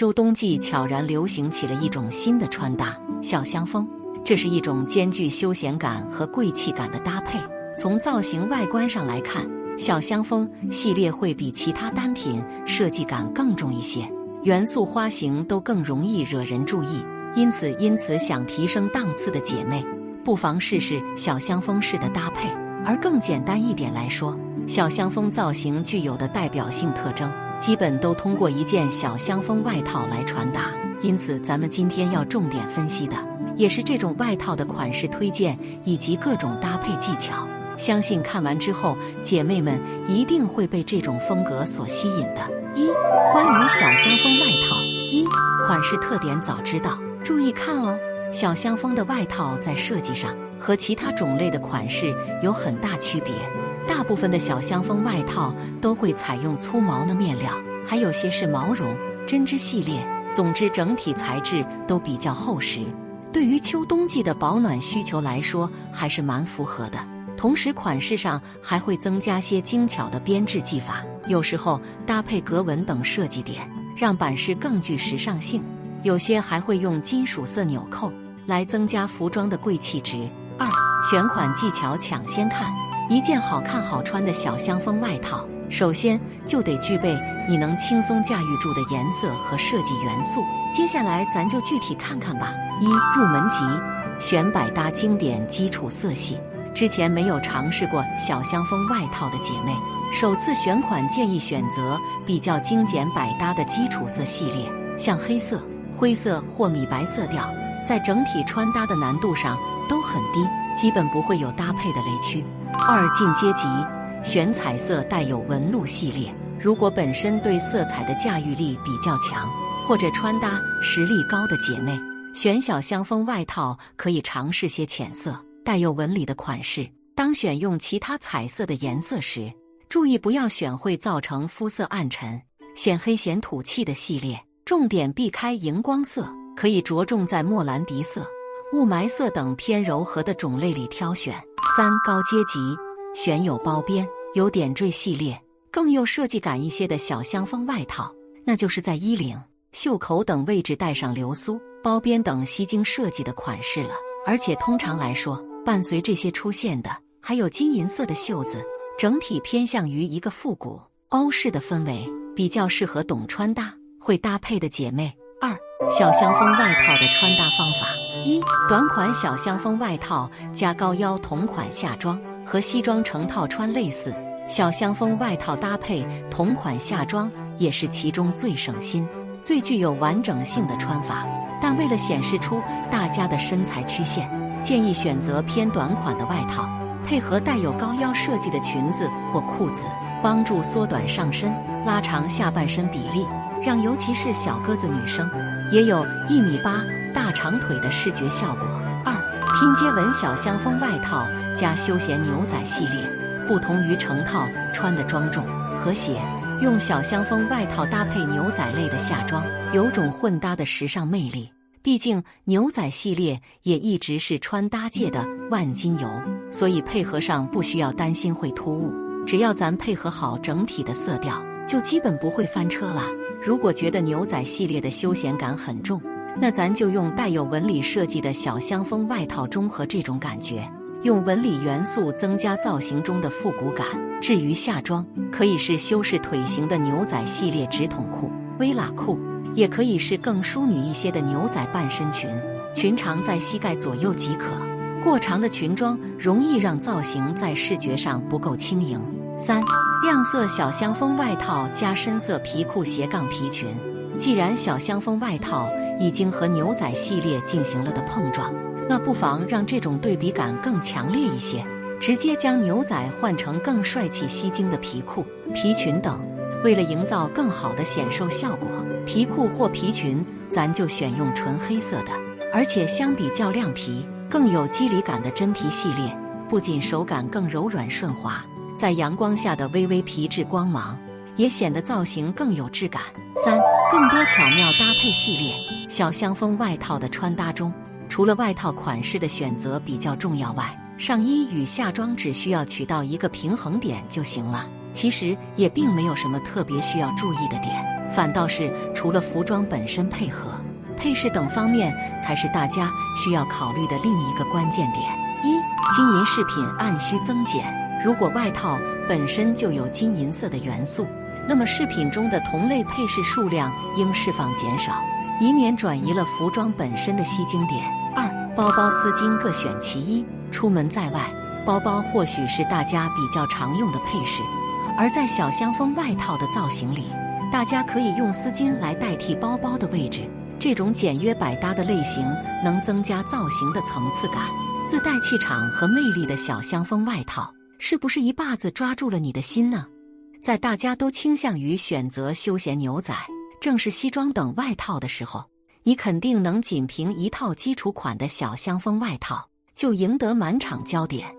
秋冬季悄然流行起了一种新的穿搭——小香风。这是一种兼具休闲感和贵气感的搭配。从造型外观上来看，小香风系列会比其他单品设计感更重一些，元素花型都更容易惹人注意。因此，因此想提升档次的姐妹，不妨试试小香风式的搭配。而更简单一点来说，小香风造型具有的代表性特征。基本都通过一件小香风外套来传达，因此咱们今天要重点分析的也是这种外套的款式推荐以及各种搭配技巧。相信看完之后，姐妹们一定会被这种风格所吸引的。一、关于小香风外套，一款式特点早知道，注意看哦。小香风的外套在设计上和其他种类的款式有很大区别。大部分的小香风外套都会采用粗毛的面料，还有些是毛绒、针织系列。总之，整体材质都比较厚实，对于秋冬季的保暖需求来说还是蛮符合的。同时，款式上还会增加些精巧的编制技法，有时候搭配格纹等设计点，让版式更具时尚性。有些还会用金属色纽扣来增加服装的贵气值。二、选款技巧抢先看。一件好看好穿的小香风外套，首先就得具备你能轻松驾驭住的颜色和设计元素。接下来咱就具体看看吧。一入门级，选百搭经典基础色系。之前没有尝试过小香风外套的姐妹，首次选款建议选择比较精简百搭的基础色系列，像黑色、灰色或米白色调，在整体穿搭的难度上都很低，基本不会有搭配的雷区。二进阶级，选彩色带有纹路系列。如果本身对色彩的驾驭力比较强，或者穿搭实力高的姐妹，选小香风外套可以尝试些浅色带有纹理的款式。当选用其他彩色的颜色时，注意不要选会造成肤色暗沉、显黑显土气的系列，重点避开荧光色，可以着重在莫兰迪色。雾霾色等偏柔和的种类里挑选。三高阶级选有包边、有点缀系列，更有设计感一些的小香风外套，那就是在衣领、袖口等位置带上流苏、包边等吸睛设计的款式了。而且通常来说，伴随这些出现的还有金银色的袖子，整体偏向于一个复古欧式的氛围，比较适合懂穿搭、会搭配的姐妹。小香风外套的穿搭方法：一短款小香风外套加高腰同款下装，和西装成套穿类似。小香风外套搭配同款下装也是其中最省心、最具有完整性的穿法。但为了显示出大家的身材曲线，建议选择偏短款的外套，配合带有高腰设计的裙子或裤子，帮助缩短上身、拉长下半身比例。让尤其是小个子女生也有一米八大长腿的视觉效果。二拼接纹小香风外套加休闲牛仔系列，不同于成套穿的庄重和谐，用小香风外套搭配牛仔类的下装，有种混搭的时尚魅力。毕竟牛仔系列也一直是穿搭界的万金油，所以配合上不需要担心会突兀，只要咱配合好整体的色调，就基本不会翻车了。如果觉得牛仔系列的休闲感很重，那咱就用带有纹理设计的小香风外套中和这种感觉，用纹理元素增加造型中的复古感。至于下装，可以是修饰腿型的牛仔系列直筒裤、微喇裤，也可以是更淑女一些的牛仔半身裙，裙长在膝盖左右即可。过长的裙装容易让造型在视觉上不够轻盈。三亮色小香风外套加深色皮裤斜杠皮裙。既然小香风外套已经和牛仔系列进行了的碰撞，那不妨让这种对比感更强烈一些，直接将牛仔换成更帅气吸睛的皮裤、皮裙等。为了营造更好的显瘦效果，皮裤或皮裙咱就选用纯黑色的，而且相比较亮皮、更有肌理感的真皮系列，不仅手感更柔软顺滑。在阳光下的微微皮质光芒，也显得造型更有质感。三，更多巧妙搭配系列小香风外套的穿搭中，除了外套款式的选择比较重要外，上衣与下装只需要取到一个平衡点就行了。其实也并没有什么特别需要注意的点，反倒是除了服装本身配合、配饰等方面，才是大家需要考虑的另一个关键点。一、金银饰品按需增减。如果外套本身就有金银色的元素，那么饰品中的同类配饰数量应释放减少，以免转移了服装本身的吸睛点。二、包包丝巾各选其一。出门在外，包包或许是大家比较常用的配饰，而在小香风外套的造型里，大家可以用丝巾来代替包包的位置。这种简约百搭的类型能增加造型的层次感，自带气场和魅力的小香风外套，是不是一把子抓住了你的心呢？在大家都倾向于选择休闲牛仔、正式西装等外套的时候，你肯定能仅凭一套基础款的小香风外套就赢得满场焦点。